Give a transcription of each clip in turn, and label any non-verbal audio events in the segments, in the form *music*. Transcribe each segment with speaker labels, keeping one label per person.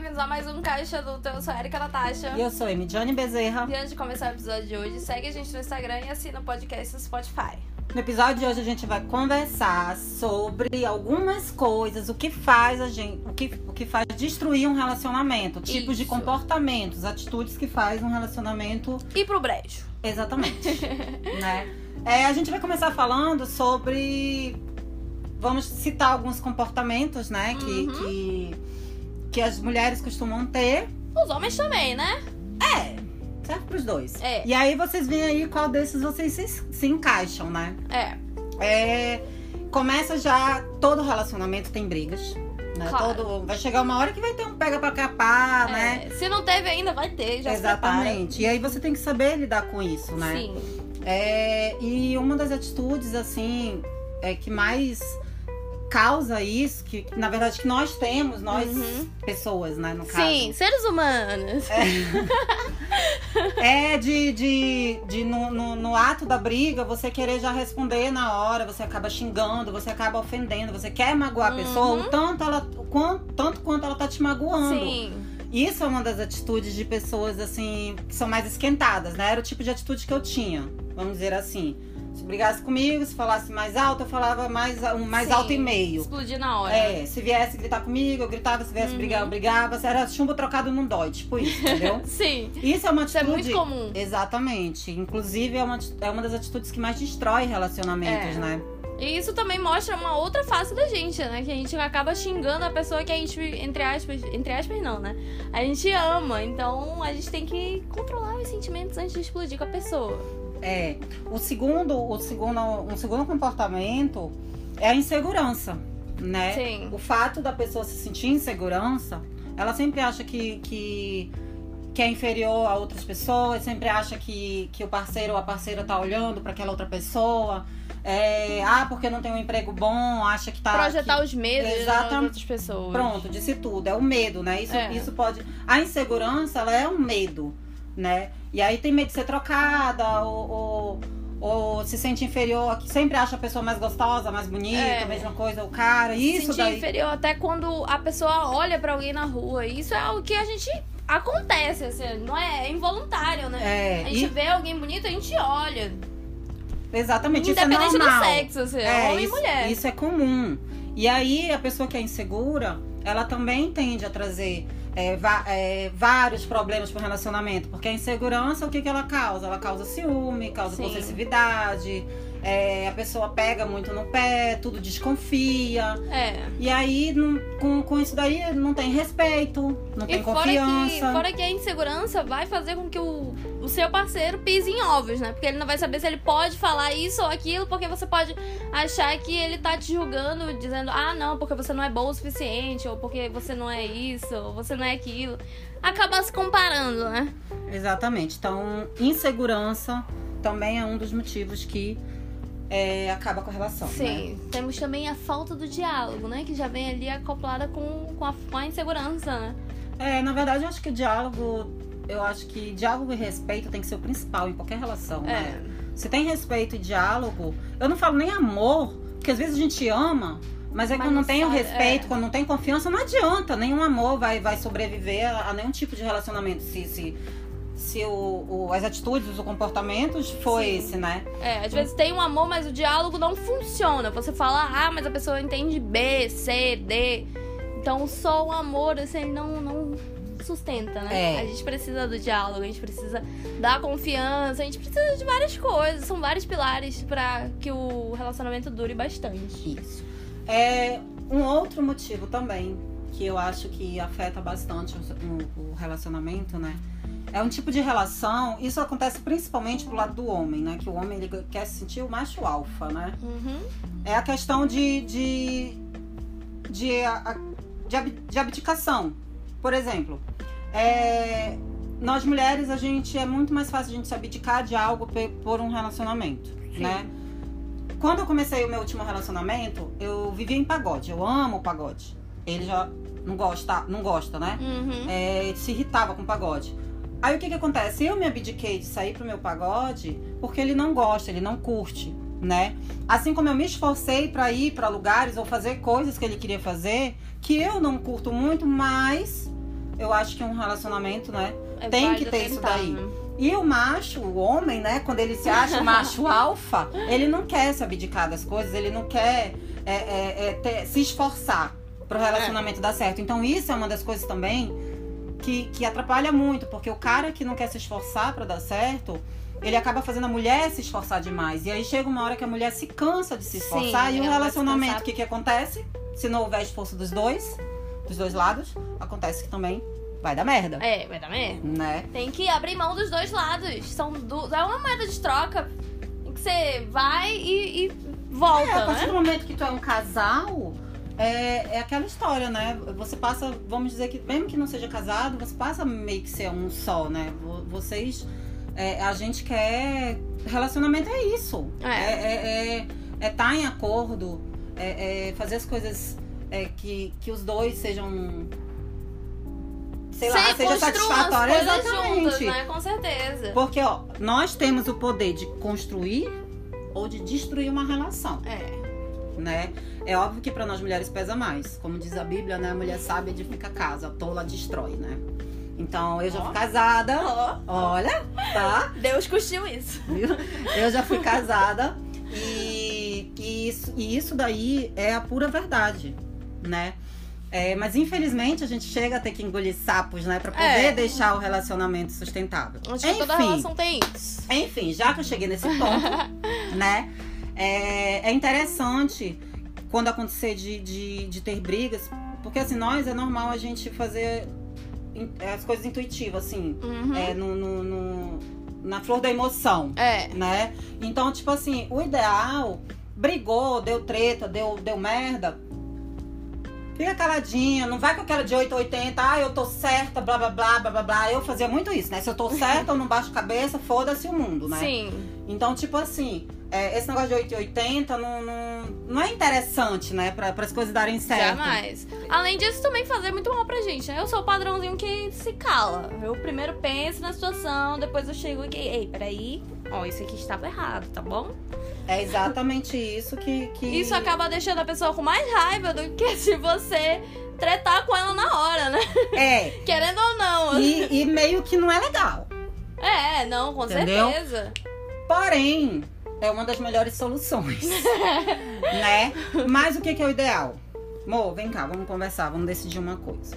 Speaker 1: bem-vindos a mais um Caixa Adulta. Eu sou a Erika Natasha.
Speaker 2: E eu sou Emidiane Bezerra.
Speaker 1: E antes de começar o episódio de hoje, segue a gente no Instagram e assina o podcast no Spotify.
Speaker 2: No episódio de hoje a gente vai conversar sobre algumas coisas, o que faz a gente, o que, o que faz destruir um relacionamento, tipos de
Speaker 1: Isso.
Speaker 2: comportamentos, atitudes que faz um relacionamento
Speaker 1: E pro brejo.
Speaker 2: exatamente, *laughs* né? É, a gente vai começar falando sobre vamos citar alguns comportamentos, né, que,
Speaker 1: Uhum.
Speaker 2: que que as mulheres costumam ter.
Speaker 1: Os homens também, né?
Speaker 2: É, serve pros dois.
Speaker 1: É.
Speaker 2: E aí vocês veem aí qual desses vocês se, se encaixam, né?
Speaker 1: É.
Speaker 2: É, começa já, todo relacionamento tem brigas. Né?
Speaker 1: Claro.
Speaker 2: Todo, vai chegar uma hora que vai ter um pega pra capar, né?
Speaker 1: É, Se não teve ainda, vai ter, já
Speaker 2: Exatamente. E aí você tem que saber lidar com isso, né?
Speaker 1: Sim.
Speaker 2: É, e uma das atitudes, assim, é que mais causa isso, que na verdade que nós temos, nós
Speaker 1: Uhum.
Speaker 2: pessoas, né, no caso.
Speaker 1: Sim, seres humanos. *laughs*
Speaker 2: É de, de, de no, no, no ato da briga, você querer já responder na hora, você acaba xingando, você acaba ofendendo, você quer magoar a pessoa,
Speaker 1: Uhum.
Speaker 2: o tanto, ela, o quanto, tanto quanto ela tá te magoando.
Speaker 1: Sim.
Speaker 2: Isso é uma das atitudes de pessoas, assim, que são mais esquentadas, né? Era o tipo de atitude que eu tinha, vamos dizer assim. Se brigasse comigo, se falasse mais alto, eu falava mais, um mais
Speaker 1: Sim.
Speaker 2: alto e meio.
Speaker 1: Explodir na hora.
Speaker 2: É, se viesse gritar comigo, eu gritava, se viesse
Speaker 1: Uhum.
Speaker 2: brigar, eu brigava. Era chumbo trocado não dói, tipo isso, entendeu? *laughs*
Speaker 1: Sim.
Speaker 2: Isso é uma
Speaker 1: Isso é
Speaker 2: atitude.
Speaker 1: muito comum.
Speaker 2: Exatamente. Inclusive, é uma, é uma das atitudes que mais destrói relacionamentos,
Speaker 1: É.
Speaker 2: né?
Speaker 1: E isso também mostra uma outra face da gente, né? Que a gente acaba xingando a pessoa que a gente, entre aspas, entre aspas não, né? A gente ama. Então a gente tem que controlar os sentimentos antes de explodir com a pessoa.
Speaker 2: É. O segundo, o segundo, um segundo comportamento é a insegurança, né?
Speaker 1: Sim.
Speaker 2: O fato da pessoa se sentir insegurança, ela sempre acha que, que, que é inferior a outras pessoas, sempre acha que, que o parceiro ou a parceira tá olhando para aquela outra pessoa. É, ah, porque não tem um emprego bom, acha que tá.
Speaker 1: Projetar
Speaker 2: que-
Speaker 1: os medos
Speaker 2: Exatamente.
Speaker 1: das outras pessoas.
Speaker 2: Pronto, disse tudo. É o medo, né? Isso,
Speaker 1: É.
Speaker 2: isso pode. A insegurança, ela é um medo, né? E aí tem medo de ser trocada, ou, ou, ou se sente inferior, que sempre acha a pessoa mais gostosa, mais bonita,
Speaker 1: É.
Speaker 2: a mesma coisa, o cara. Isso
Speaker 1: Sentir
Speaker 2: daí.
Speaker 1: inferior até quando a pessoa olha pra alguém na rua. Isso é algo que a gente acontece, assim, não é, é involuntário, né?
Speaker 2: É,
Speaker 1: A gente
Speaker 2: e-
Speaker 1: vê alguém bonito, a gente olha.
Speaker 2: exatamente. Isso é
Speaker 1: Independente do
Speaker 2: normal.
Speaker 1: sexo, assim,
Speaker 2: É,
Speaker 1: homem
Speaker 2: isso,
Speaker 1: e mulher.
Speaker 2: Isso é comum. E aí, a pessoa que é insegura, ela também tende a trazer é, é, vários problemas pro relacionamento. Porque a insegurança, o que, que ela causa? Ela causa ciúme, causa
Speaker 1: Sim.
Speaker 2: possessividade. é, a pessoa pega muito no pé, tudo desconfia.
Speaker 1: É.
Speaker 2: E aí, não- com, com isso daí, não tem respeito, não tem
Speaker 1: E fora
Speaker 2: confiança.
Speaker 1: que, fora que a insegurança vai fazer com que o, o seu parceiro pise em ovos, né? Porque ele não vai saber se ele pode falar isso ou aquilo, porque você pode achar que ele tá te julgando, dizendo, ah, não, porque você não é bom o suficiente, ou porque você não é isso, ou você não é aquilo. Acaba se comparando, né?
Speaker 2: Exatamente. Então, insegurança também é um dos motivos que é, acaba com a relação. né?
Speaker 1: Sim. Temos também a falta do diálogo, né? Que já vem ali acoplada com, com, a, com a insegurança, né?
Speaker 2: É, na verdade, eu acho que o diálogo. Eu acho que diálogo e respeito tem que ser o principal em qualquer relação, né?
Speaker 1: É.
Speaker 2: Se tem respeito e diálogo, eu não falo nem amor, porque às vezes a gente ama, mas aí
Speaker 1: Mas
Speaker 2: quando não tem o respeito,
Speaker 1: é.
Speaker 2: quando não tem confiança, não adianta. Nenhum amor vai, vai sobreviver a, a nenhum tipo de relacionamento. Se, se, se o, o- as atitudes, os comportamentos for
Speaker 1: Sim.
Speaker 2: esse, né?
Speaker 1: É, às vezes tem um amor, mas o diálogo não funciona. Você fala A, mas a pessoa entende B, C, D. Então só o amor, assim, não, não sustenta, né?
Speaker 2: É.
Speaker 1: A gente precisa do diálogo, a gente precisa da confiança, a gente precisa de várias coisas. São vários pilares pra que o relacionamento dure bastante.
Speaker 2: Isso. É um outro motivo também que eu acho que afeta bastante o, o- relacionamento, né? É um tipo de relação. Isso acontece principalmente pro lado do homem, né? Que o homem ele quer se sentir o macho alfa, né?
Speaker 1: Uhum.
Speaker 2: É a questão de de de, de, de abdicação. Por exemplo, é, nós mulheres a gente é muito mais fácil a gente se abdicar de algo por um relacionamento,
Speaker 1: Sim.
Speaker 2: né? Quando eu comecei o meu último relacionamento, eu vivia em pagode. Eu amo o pagode. Ele já não gosta, não gosta, né?
Speaker 1: Uhum.
Speaker 2: É, ele se irritava com o pagode. Aí o que que acontece? Eu me abdiquei de sair pro meu pagode porque ele não gosta, ele não curte, né? Assim como eu me esforcei pra ir pra lugares ou fazer coisas que ele queria fazer, que eu não curto muito, mas eu acho que um relacionamento, né?
Speaker 1: É
Speaker 2: Tem que ter isso daí.
Speaker 1: né?
Speaker 2: E o macho, o homem, né? Quando ele se acha macho *laughs* alfa, ele não quer se abdicar das coisas, ele não quer é, é, é, ter- se esforçar pro relacionamento dar certo. Então isso é uma das coisas também que, que atrapalha muito, porque o cara que não quer se esforçar pra dar certo, ele acaba fazendo a mulher se esforçar demais. E aí chega uma hora que a mulher se cansa de se
Speaker 1: Sim,
Speaker 2: esforçar e o
Speaker 1: se
Speaker 2: relacionamento, o que, que acontece? Se não houver esforço dos dois, dos dois lados, acontece que também vai dar merda.
Speaker 1: É, vai dar merda.
Speaker 2: Né?
Speaker 1: Tem que abrir mão dos dois lados. São du... É uma moeda de troca em que você vai e, e volta,
Speaker 2: É, a partir
Speaker 1: né?
Speaker 2: do momento que tu é um casal, é, é aquela história, né? Você passa, vamos dizer que, mesmo que não seja casado, você passa meio que ser um só, né? Vo- Vocês. é, a gente quer. Relacionamento é isso.
Speaker 1: É.
Speaker 2: É é, é, é tá em acordo, é, é fazer as coisas que, que os dois sejam. Sei lá, seja
Speaker 1: coisas
Speaker 2: Exatamente.
Speaker 1: juntas, né? Com certeza.
Speaker 2: Porque, ó, nós temos o poder de construir ou de destruir uma relação
Speaker 1: É.
Speaker 2: né? É óbvio que para nós mulheres pesa mais. Como diz a Bíblia, né? A mulher sabe edifica a casa, a tola destrói, né? Então, eu já fui
Speaker 1: Ó.
Speaker 2: casada.
Speaker 1: Ó,
Speaker 2: Olha, tá?
Speaker 1: Deus curtiu isso.
Speaker 2: Viu? Eu já fui casada e, e, isso, e isso daí é a pura verdade, né? É, mas infelizmente a gente chega a ter que engolir sapos, né? Pra poder
Speaker 1: É.
Speaker 2: deixar o relacionamento sustentável.
Speaker 1: Acho que toda relação tem isso.
Speaker 2: Enfim, já que eu cheguei nesse ponto, *laughs* né? É, é interessante quando acontecer de, de, de ter brigas, porque assim, nós é normal a gente fazer as coisas intuitivas, assim,
Speaker 1: Uhum.
Speaker 2: é, no, no- no- na flor da emoção,
Speaker 1: É.
Speaker 2: né? Então, tipo assim, o ideal, brigou, deu treta, deu, deu merda. Fica caladinha, não vai com aquela de 880, ah, eu tô certa, blá blá blá blá blá blá. Eu fazia muito isso, né? Se eu tô certa, eu não baixo cabeça, foda-se o mundo, né?
Speaker 1: Sim.
Speaker 2: Então, tipo assim, é, esse negócio de 880 não, não, não é interessante, né? Pra, as coisas darem certo.
Speaker 1: Jamais. Além disso, também fazer muito mal pra gente, né? Eu sou o padrãozinho que se cala. Eu primeiro penso na situação, depois eu chego aqui. Ei, peraí. Ó, isso aqui estava errado, tá bom?
Speaker 2: É exatamente isso que. que...
Speaker 1: Isso acaba deixando a pessoa com mais raiva do que *laughs* se você tretar com ela na hora, né?
Speaker 2: É. *laughs*
Speaker 1: Querendo ou não.
Speaker 2: E, e meio que não é legal.
Speaker 1: É, não, com
Speaker 2: Entendeu?
Speaker 1: certeza.
Speaker 2: Porém, é uma das melhores soluções. *laughs* né? Mas o que, que é o ideal? Mo, vem cá, vamos conversar, vamos decidir uma coisa.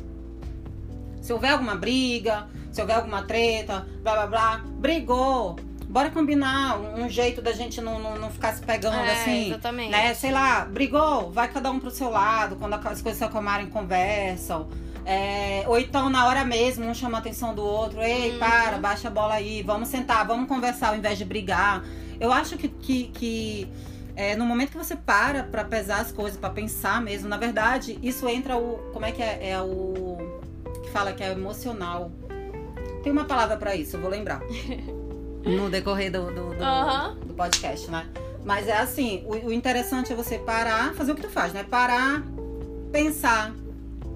Speaker 2: Se houver alguma briga, se houver alguma treta, blá blá blá, brigou. Bora combinar um, um jeito da gente não, não, não ficar se pegando
Speaker 1: É,
Speaker 2: assim.
Speaker 1: exatamente.
Speaker 2: Né? Sei lá, brigou, vai cada um pro seu lado, quando as coisas se acalmarem, conversam. É, ou então, na hora mesmo, um chama a atenção do outro. Ei,
Speaker 1: Uhum.
Speaker 2: para, baixa a bola aí, vamos sentar, vamos conversar ao invés de brigar. Eu acho que, que, que, é, no momento que você para pra pesar as coisas, pra pensar mesmo, na verdade, isso entra o. Como é que é? É o. que fala que é emocional. Tem uma palavra pra isso, eu vou lembrar. *laughs* no decorrer do, do, do, do podcast, né? Mas é assim, o, o interessante é você parar, fazer o que tu faz, né? Parar, pensar,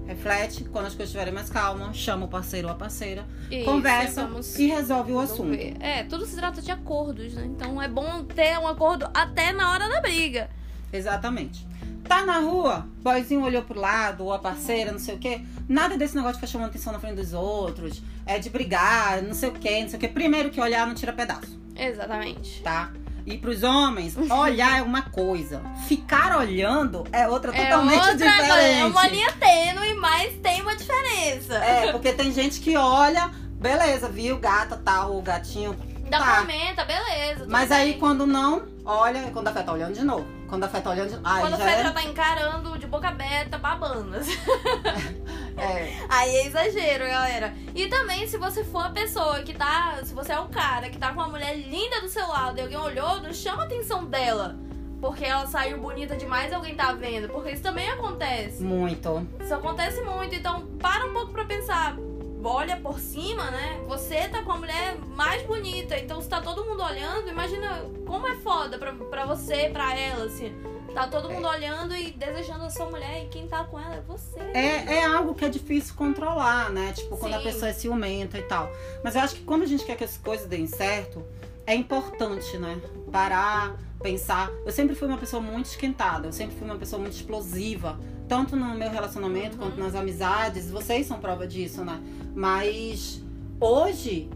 Speaker 2: reflete, quando as coisas estiverem mais calmas, chama o parceiro ou a parceira,
Speaker 1: Isso,
Speaker 2: conversa e resolve o assunto.
Speaker 1: É, tudo se trata de acordos, né? Então é bom ter um acordo até na hora da briga.
Speaker 2: Exatamente. Tá na rua, boyzinho olhou pro lado, ou a parceira, não sei o quê. Nada desse negócio de ficar chamando atenção na frente dos outros, é de brigar, não sei o quê, não sei o quê. Primeiro que olhar não tira pedaço,
Speaker 1: Exatamente.
Speaker 2: tá? E pros homens, olhar é uma coisa. Ficar olhando é outra
Speaker 1: É
Speaker 2: totalmente
Speaker 1: outra
Speaker 2: diferente.
Speaker 1: é uma linha tênue, mas tem uma diferença.
Speaker 2: É, porque tem gente que olha, beleza, viu, gata, tal, o gatinho.
Speaker 1: Dá
Speaker 2: tá.
Speaker 1: pimenta, beleza.
Speaker 2: Mas aí
Speaker 1: bem.
Speaker 2: quando não, olha, quando a fé tá olhando de novo. Quando a fé tá olhando de Aí
Speaker 1: Quando a
Speaker 2: já
Speaker 1: Fê já
Speaker 2: é,
Speaker 1: tá encarando de boca aberta, babando. *laughs*
Speaker 2: é.
Speaker 1: Aí é exagero, galera. E também, se você for a pessoa que tá. Se você é o cara que tá com uma mulher linda do seu lado e alguém olhou, não chama a atenção dela. Porque ela saiu bonita demais e alguém tá vendo. Porque isso também acontece.
Speaker 2: Muito.
Speaker 1: Isso acontece muito. Então, para um pouco pra pensar. Olha por cima, né? Você tá com a mulher mais bonita. Então, se tá todo mundo olhando, imagina como é foda pra, pra você, pra ela, assim. Tá todo mundo olhando e desejando a sua mulher. E quem tá com ela é você.
Speaker 2: É, é algo que é difícil controlar, né? Tipo, quando a
Speaker 1: Sim.
Speaker 2: pessoa é ciumenta e tal. Mas eu acho que quando a gente quer que as coisas deem certo, é importante, né? Parar, pensar. Eu sempre fui uma pessoa muito esquentada, eu sempre fui uma pessoa muito explosiva. Tanto no meu relacionamento
Speaker 1: Uhum.
Speaker 2: quanto nas amizades. Vocês são prova disso, né? Mas hoje,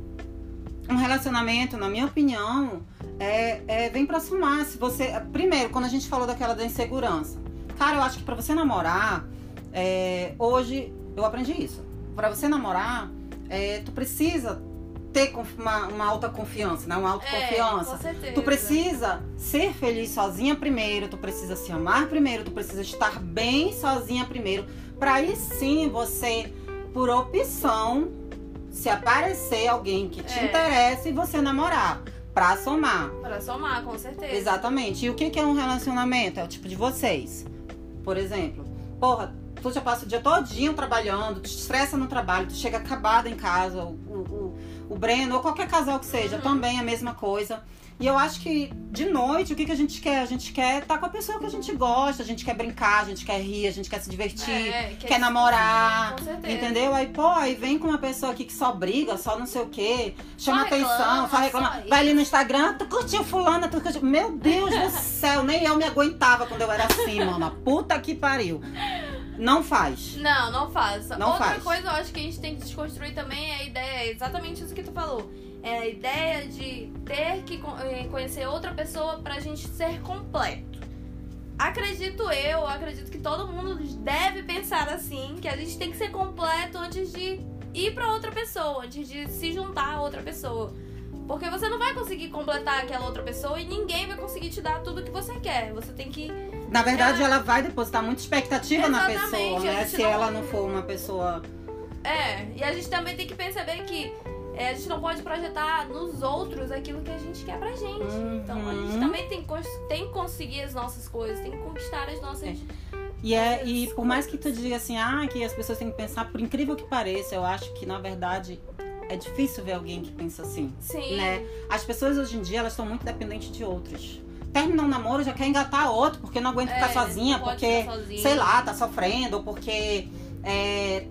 Speaker 2: um relacionamento, na minha opinião, é, é, vem pra somar. Se você. Primeiro, quando a gente falou daquela da insegurança. Cara, eu acho que pra você namorar, é, hoje eu aprendi isso. Pra você namorar, é, tu precisa ter uma, uma alta confiança, né? Uma
Speaker 1: É,
Speaker 2: autoconfiança.
Speaker 1: com certeza.
Speaker 2: Tu precisa ser feliz sozinha primeiro, tu precisa se amar primeiro, tu precisa estar bem sozinha primeiro, para aí sim você, por opção, se aparecer alguém que te
Speaker 1: É.
Speaker 2: interessa e você namorar, pra somar.
Speaker 1: Pra somar, com certeza.
Speaker 2: Exatamente. E o que que é um relacionamento? É o tipo de vocês. Por exemplo, porra, tu já passa o dia todinho trabalhando, te estressa no trabalho, tu chega acabada em casa, o, o, o Breno, ou qualquer casal que seja,
Speaker 1: Uhum.
Speaker 2: também é a mesma coisa. E eu acho que de noite, o que, que a gente quer? A gente quer estar com a pessoa que a gente gosta, a gente quer brincar, a gente quer rir, a gente quer se divertir,
Speaker 1: É,
Speaker 2: quer namorar.
Speaker 1: Com certeza.
Speaker 2: Entendeu? Aí, pô, aí vem com uma pessoa aqui que só briga, só não sei o quê, chama
Speaker 1: Só reclama,
Speaker 2: atenção, só reclama.
Speaker 1: só
Speaker 2: Vai ali no Instagram, tu curtiu fulana, tu curtiu. Meu Deus do *laughs* céu, nem eu me aguentava quando eu era assim, mano. Puta que pariu. Não faz.
Speaker 1: Não, não faça.
Speaker 2: Não
Speaker 1: Outra
Speaker 2: faz.
Speaker 1: coisa eu acho que a gente tem que desconstruir também é a ideia, exatamente isso que tu falou. É a ideia de ter que eh, conhecer outra pessoa pra gente ser completo. Acredito eu, acredito que todo mundo deve pensar assim, que a gente tem que ser completo antes de ir pra outra pessoa, antes de se juntar a outra pessoa. Porque você não vai conseguir completar aquela outra pessoa e ninguém vai conseguir te dar tudo que você quer. Você tem que
Speaker 2: Na verdade, ela vai depositar muita expectativa na
Speaker 1: Exatamente,
Speaker 2: pessoa,
Speaker 1: a
Speaker 2: né? Se
Speaker 1: não-
Speaker 2: ela não for uma pessoa.
Speaker 1: É, e a gente também tem que perceber que é, a gente não pode projetar nos outros aquilo que a gente quer pra gente. Então a gente
Speaker 2: Uhum.
Speaker 1: também tem, que tem que conseguir as nossas coisas, tem que conquistar as nossas.
Speaker 2: E, é, e por mais que tu diga assim, ah, que as pessoas têm que pensar, por incrível que pareça, eu acho que na verdade é difícil ver alguém que pensa assim.
Speaker 1: Sim.
Speaker 2: né? As pessoas hoje em dia, elas estão muito dependentes de outros. Terminar um namoro, já quer engatar outro, porque não aguenta
Speaker 1: É,
Speaker 2: ficar sozinha, porque,
Speaker 1: sozinha.
Speaker 2: sei lá, tá sofrendo, ou porque é,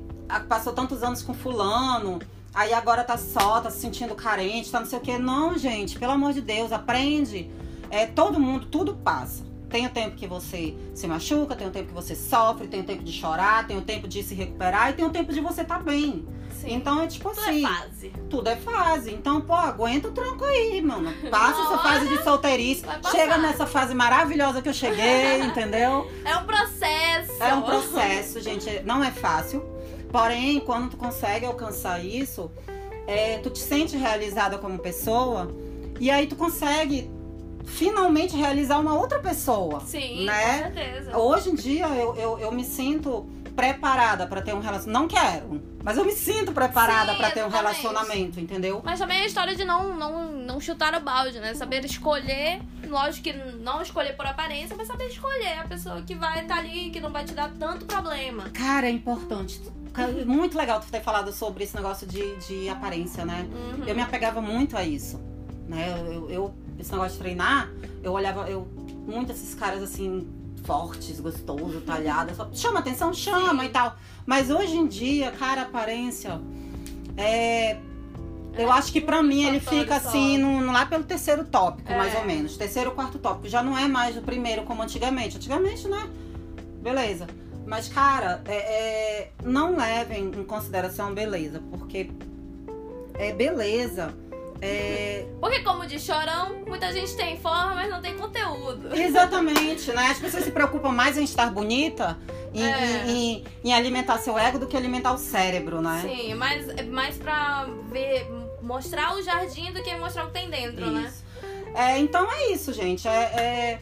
Speaker 2: passou tantos anos com fulano, aí agora tá só, tá se sentindo carente, tá não sei o quê. Não, gente, pelo amor de Deus, aprende. É, todo mundo, tudo passa. Tem o tempo que você se machuca, tem o tempo que você sofre, tem o tempo de chorar, tem o tempo de se recuperar e tem o tempo de você tá bem.
Speaker 1: Sim.
Speaker 2: Então é tipo
Speaker 1: Tudo
Speaker 2: assim
Speaker 1: é fase.
Speaker 2: tudo é fase. Então, pô, aguenta o tranco aí, mano. Passa essa fase de solteirice. Chega nessa fase maravilhosa que eu cheguei, *laughs* entendeu?
Speaker 1: É um processo.
Speaker 2: É um processo, gente. Não é fácil. Porém, quando tu consegue alcançar isso, é, tu te sente realizada como pessoa. E aí tu consegue finalmente realizar uma outra pessoa.
Speaker 1: Sim,
Speaker 2: né?
Speaker 1: com certeza.
Speaker 2: Hoje em dia eu, eu, eu me sinto preparada pra ter um relacionamento. Não quero, mas eu me sinto preparada pra ter um relacionamento, entendeu?
Speaker 1: Mas também a história de não, não, não chutar o balde, né? Saber escolher. Lógico que não escolher por aparência, mas saber escolher a pessoa que vai estar ali, que não vai te dar tanto problema.
Speaker 2: Cara, é importante. Cara, Muito legal tu ter falado sobre esse negócio de, de aparência, né?
Speaker 1: Uhum.
Speaker 2: Eu me apegava muito a isso. Né? Eu, eu- esse negócio de treinar, eu olhava eu, muito esses caras assim, fortes, gostosos, talhados. Só, chama atenção, chama
Speaker 1: Sim.
Speaker 2: e tal. Mas hoje em dia, cara, aparência. É, eu
Speaker 1: É,
Speaker 2: acho que pra mim ele fica assim, no, no- lá pelo terceiro tópico,
Speaker 1: É.
Speaker 2: mais ou menos. Terceiro, quarto tópico. Já não é mais o primeiro como antigamente. Antigamente, né? Beleza. Mas, cara, é, é, não levem em consideração beleza, porque é beleza. É,
Speaker 1: Porque, como diz Chorão, muita gente tem forma, mas não tem conteúdo.
Speaker 2: exatamente, né? As pessoas se preocupam mais em estar bonita, em,
Speaker 1: É.
Speaker 2: em- em- em alimentar seu ego do que alimentar o cérebro, né?
Speaker 1: Sim, mas é mais pra ver, mostrar o jardim do que mostrar o que tem dentro, né?
Speaker 2: Isso. É, então é isso, gente. É, é-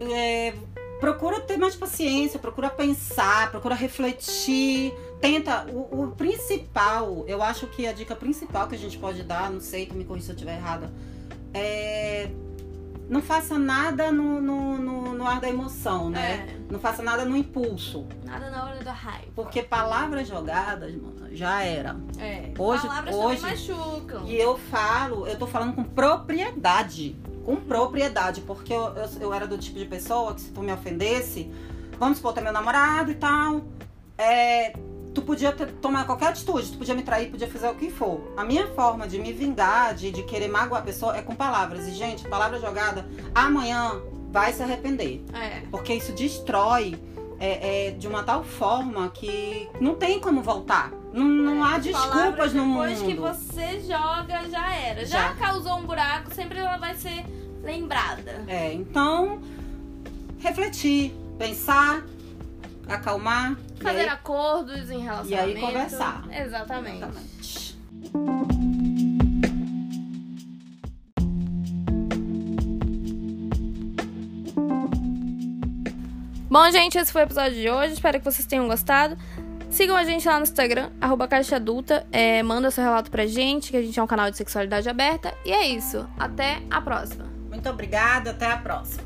Speaker 2: é, procura ter mais paciência, procura pensar, procura refletir. Tenta. O, o principal, eu acho que a dica principal que a gente pode dar, não sei, tu me corrija se eu estiver errada, é. Não faça nada no, no, no, no ar da emoção, né?
Speaker 1: É,
Speaker 2: Não faça nada no impulso.
Speaker 1: nada na hora da raiva.
Speaker 2: Porque palavras jogadas, mano, já era.
Speaker 1: É,
Speaker 2: Hoje-
Speaker 1: palavras
Speaker 2: hoje-
Speaker 1: machucam.
Speaker 2: E eu falo, eu tô falando com propriedade. Com propriedade, porque eu, eu, eu era do tipo de pessoa que se tu me ofendesse, vamos supor, tu é meu namorado e tal. É, podia ter, tomar qualquer atitude, tu podia me trair, podia fazer o que for. A minha forma de me vingar, de, de querer magoar a pessoa é com palavras. E, gente, palavra jogada, amanhã vai se arrepender.
Speaker 1: É.
Speaker 2: Porque isso destrói é, é, de uma tal forma que não tem como voltar. Não, não há desculpas no mundo.
Speaker 1: Depois que você joga, já era. Já.
Speaker 2: Já.
Speaker 1: causou um buraco, sempre ela vai ser lembrada.
Speaker 2: É, então, refletir, pensar, acalmar. e
Speaker 1: Fazer
Speaker 2: aí-
Speaker 1: acordos em relacionamento.
Speaker 2: conversar.
Speaker 1: Exatamente.
Speaker 2: Exatamente.
Speaker 1: Bom, gente, esse foi o episódio de hoje. Espero que vocês tenham gostado. Sigam a gente lá no Instagram, arroba Caixa Adulta. É, manda seu relato pra gente, que a gente é um canal de sexualidade aberta. E é isso. Até a próxima.
Speaker 2: Muito obrigada, até a próxima.